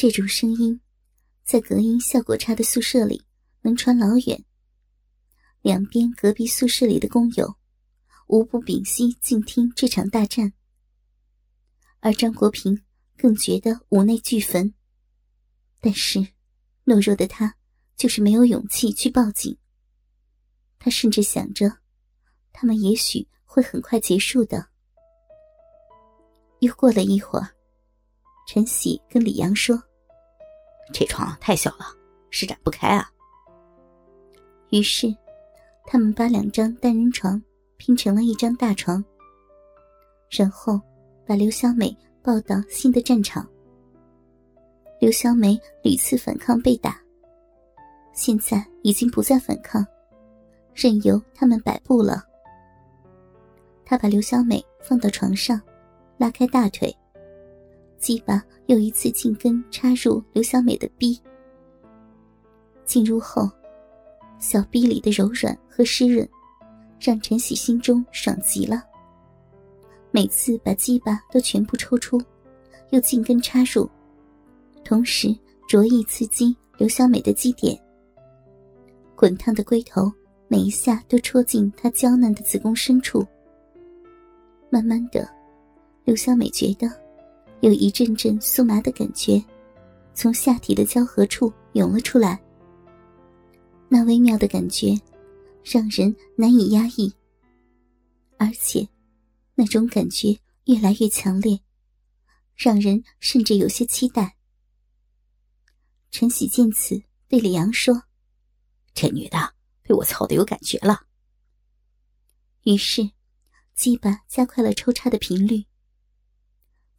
这种声音，在隔音效果差的宿舍里能传老远。两边隔壁宿舍里的工友，无不屏息静听这场大战。而张国平更觉得五内俱焚，但是懦弱的他就是没有勇气去报警。他甚至想着，他们也许会很快结束的。又过了一会儿，陈喜跟李阳说：“这床太小了，施展不开啊。”于是，他们把两张单人床拼成了一张大床，然后把刘小美抱到新的战场。刘小美屡次反抗被打，现在已经不再反抗。任由他们摆布了。他把刘小美放到床上，拉开大腿，鸡巴又一次进根插入刘小美的逼。进入后，小逼里的柔软和湿润，让陈喜心中爽极了。每次把鸡巴都全部抽出，又进根插入，同时着意刺激刘小美的基点。滚烫的龟头。每一下都戳进她娇嫩的子宫深处。慢慢的，刘小美觉得有一阵阵酥麻的感觉从下体的交合处涌了出来。那微妙的感觉让人难以压抑，而且那种感觉越来越强烈，让人甚至有些期待。陈喜见此，对李阳说：“这女的。”被我操的有感觉了，于是鸡巴加快了抽插的频率。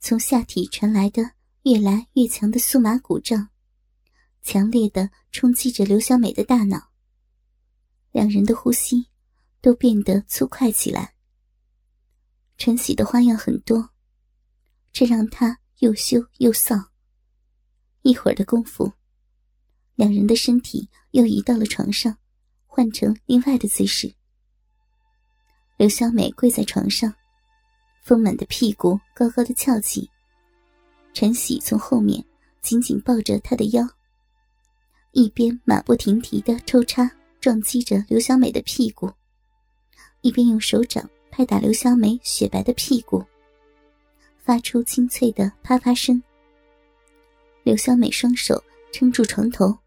从下体传来的越来越强的酥麻鼓胀，强烈的冲击着刘小美的大脑。两人的呼吸都变得粗快起来。陈喜的花样很多，这让他又羞又臊。一会儿的功夫，两人的身体又移到了床上。换成另外的姿势，刘小美跪在床上，丰满的屁股高高的翘起。陈喜从后面紧紧抱着她的腰，一边马不停蹄的抽插撞击着刘小美的屁股，一边用手掌拍打刘小美雪白的屁股，发出清脆的啪啪声。刘小美双手撑住床头，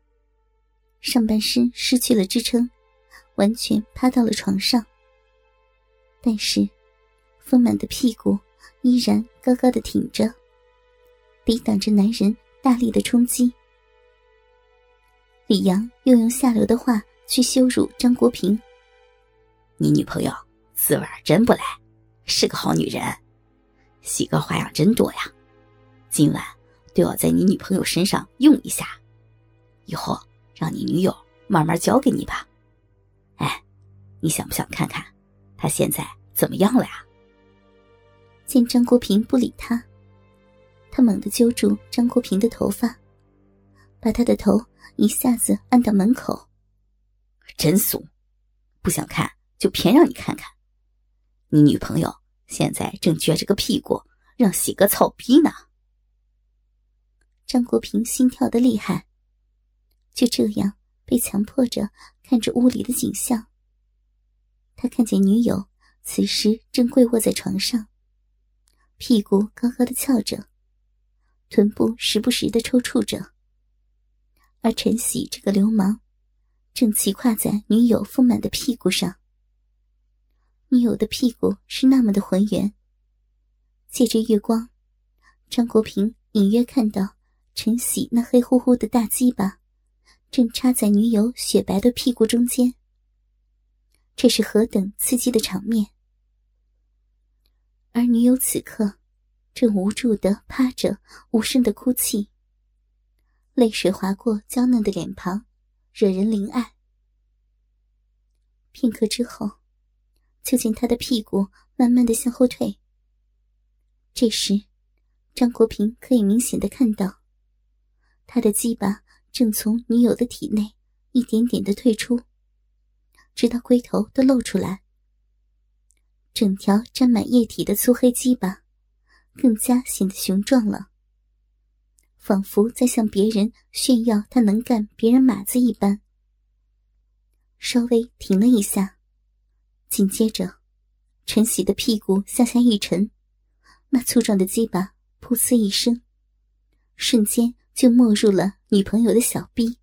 上半身失去了支撑。完全趴到了床上，但是丰满的屁股依然高高的挺着，抵挡着男人大力的冲击。李阳又用下流的话去羞辱张国平：“你女朋友滋味真不赖，是个好女人，喜哥花样真多呀！今晚都要在你女朋友身上用一下，以后让你女友慢慢教给你吧。”哎，你想不想看看，她现在怎么样了呀？见张国平不理他，他猛地揪住张国平的头发，把他的头一下子按到门口。真怂，不想看就偏让你看看。你女朋友现在正撅着个屁股让喜哥操逼呢。张国平心跳的厉害，就这样。被强迫着看着屋里的景象，他看见女友此时正跪卧在床上，屁股高高的翘着，臀部时不时的抽搐着。而陈喜这个流氓，正骑跨在女友丰满的屁股上。女友的屁股是那么的浑圆，借着月光，张国平隐约看到陈喜那黑乎乎的大鸡巴。正插在女友雪白的屁股中间，这是何等刺激的场面！而女友此刻正无助的趴着，无声的哭泣，泪水划过娇嫩的脸庞，惹人怜爱。片刻之后，就见她的屁股慢慢的向后退。这时，张国平可以明显的看到，他的鸡巴。正从女友的体内一点点的退出，直到龟头都露出来，整条沾满液体的粗黑鸡巴更加显得雄壮了。仿佛在向别人炫耀他能干别人马子一般。稍微停了一下，紧接着，陈喜的屁股向下一沉，那粗壮的鸡巴噗呲一声，瞬间就没入了女朋友的小臂。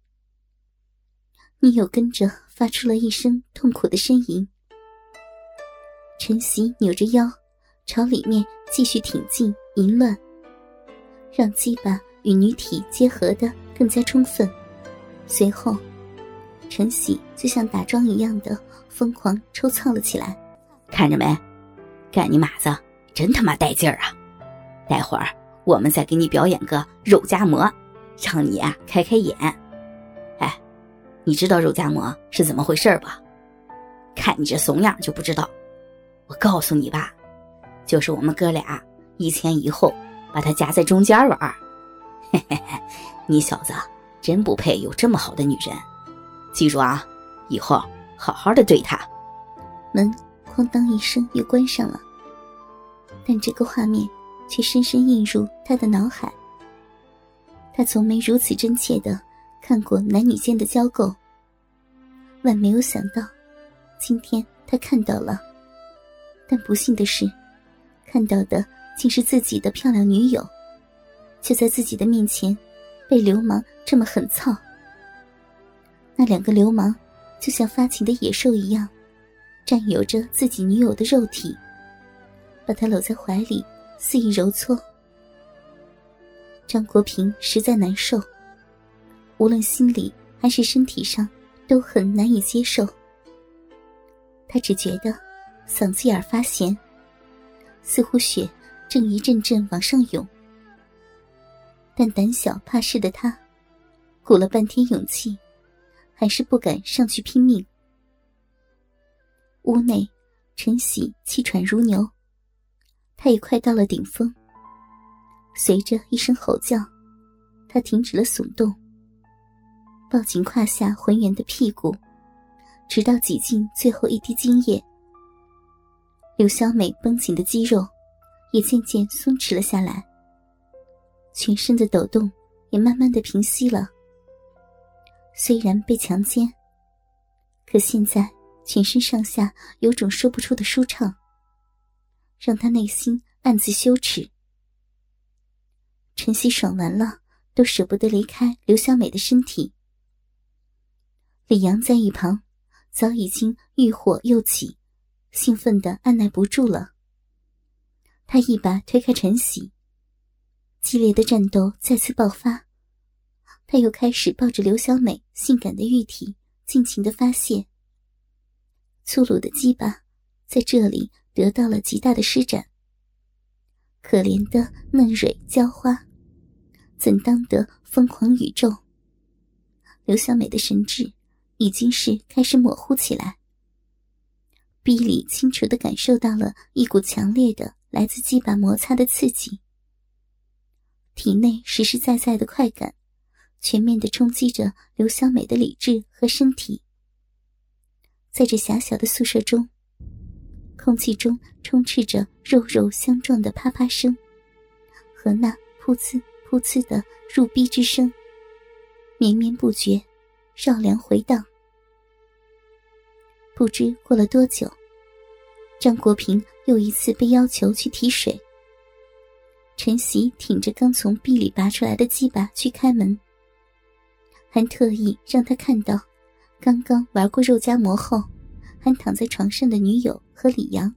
女友跟着发出了一声痛苦的呻吟。陈喜扭着腰，朝里面继续挺进淫乱，让鸡巴与女体结合的更加充分。随后。陈喜就像打桩一样的疯狂抽蹭了起来，看着没？干你马子真他妈带劲儿啊！待会儿我们再给你表演个肉夹馍，让你啊开开眼。哎，你知道肉夹馍是怎么回事吧？看你这怂样就不知道。我告诉你吧，就是我们哥俩一前一后把他夹在中间玩。嘿 嘿嘿，你小子真不配有这么好的女人。记住啊，以后好好的对他。门哐当一声又关上了，但这个画面却深深印入他的脑海。他从没如此真切的看过男女间的交媾，万没有想到，今天他看到了。但不幸的是，看到的竟是自己的漂亮女友，就在自己的面前，被流氓这么狠操。那两个流氓，就像发情的野兽一样，占有着自己女友的肉体，把她搂在怀里肆意揉搓。张国平实在难受，无论心里还是身体上都很难以接受。他只觉得嗓子眼发咸，似乎血正一阵阵往上涌。但胆小怕事的他，鼓了半天勇气。还是不敢上去拼命。屋内，陈喜气喘如牛，他也快到了顶峰。随着一声吼叫，他停止了耸动，抱紧胯下浑圆的屁股，直到挤进最后一滴精液。刘小美绷紧的肌肉也渐渐松弛了下来，全身的抖动也慢慢的平息了。虽然被强奸，可现在全身上下有种说不出的舒畅，让他内心暗自羞耻。陈曦爽完了，都舍不得离开刘小美的身体。李阳在一旁，早已经欲火又起，兴奋的按耐不住了。他一把推开陈曦，激烈的战斗再次爆发。他又开始抱着刘小美性感的玉体，尽情的发泄。粗鲁的鸡巴在这里得到了极大的施展。可怜的嫩蕊娇花，怎当得疯狂宇宙？刘小美的神智已经是开始模糊起来。逼里清楚的感受到了一股强烈的来自鸡巴摩擦的刺激，体内实实在在的快感。全面的冲击着刘小美的理智和身体。在这狭小的宿舍中，空气中充斥着肉肉相撞的啪啪声，和那噗呲噗呲的入逼之声，绵绵不绝，绕梁回荡。不知过了多久，张国平又一次被要求去提水。陈曦挺着刚从壁里拔出来的鸡巴去开门。还特意让他看到，刚刚玩过肉夹馍后，还躺在床上的女友和李阳。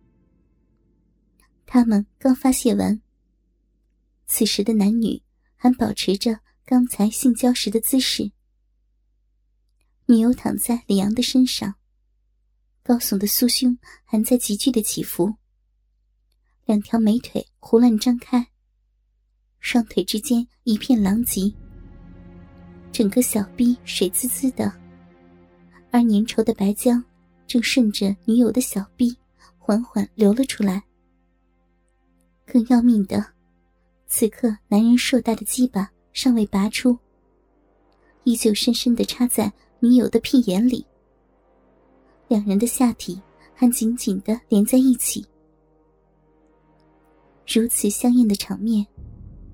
他们刚发泄完。此时的男女还保持着刚才性交时的姿势。女友躺在李阳的身上，高耸的酥胸还在急剧的起伏。两条美腿胡乱张开，双腿之间一片狼藉。整个小臂水滋滋的，而粘稠的白浆正顺着女友的小臂缓缓流了出来。更要命的，此刻男人硕大的鸡巴尚未拔出，依旧深深的插在女友的屁眼里。两人的下体还紧紧的连在一起。如此香艳的场面，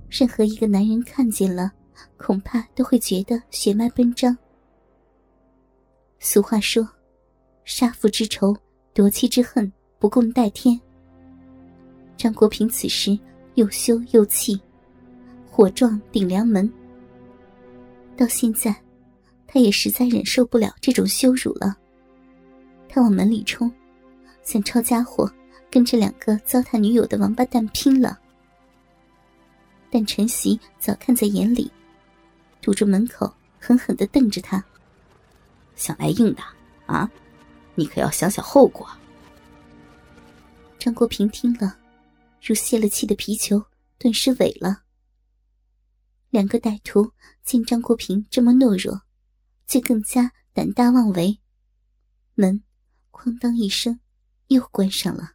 任何一个男人看见了。恐怕都会觉得血脉奔张。俗话说：“杀父之仇，夺妻之恨，不共戴天。”张国平此时又羞又气，火撞顶梁门。到现在，他也实在忍受不了这种羞辱了。他往门里冲，想抄家伙，跟这两个糟蹋女友的王八蛋拼了。但陈席早看在眼里，堵住门口，狠狠的瞪着他。想来硬的啊？你可要想想后果。张国平听了，如泄了气的皮球，顿时萎了。两个歹徒见张国平这么懦弱，就更加胆大妄为。门，哐当一声，又关上了。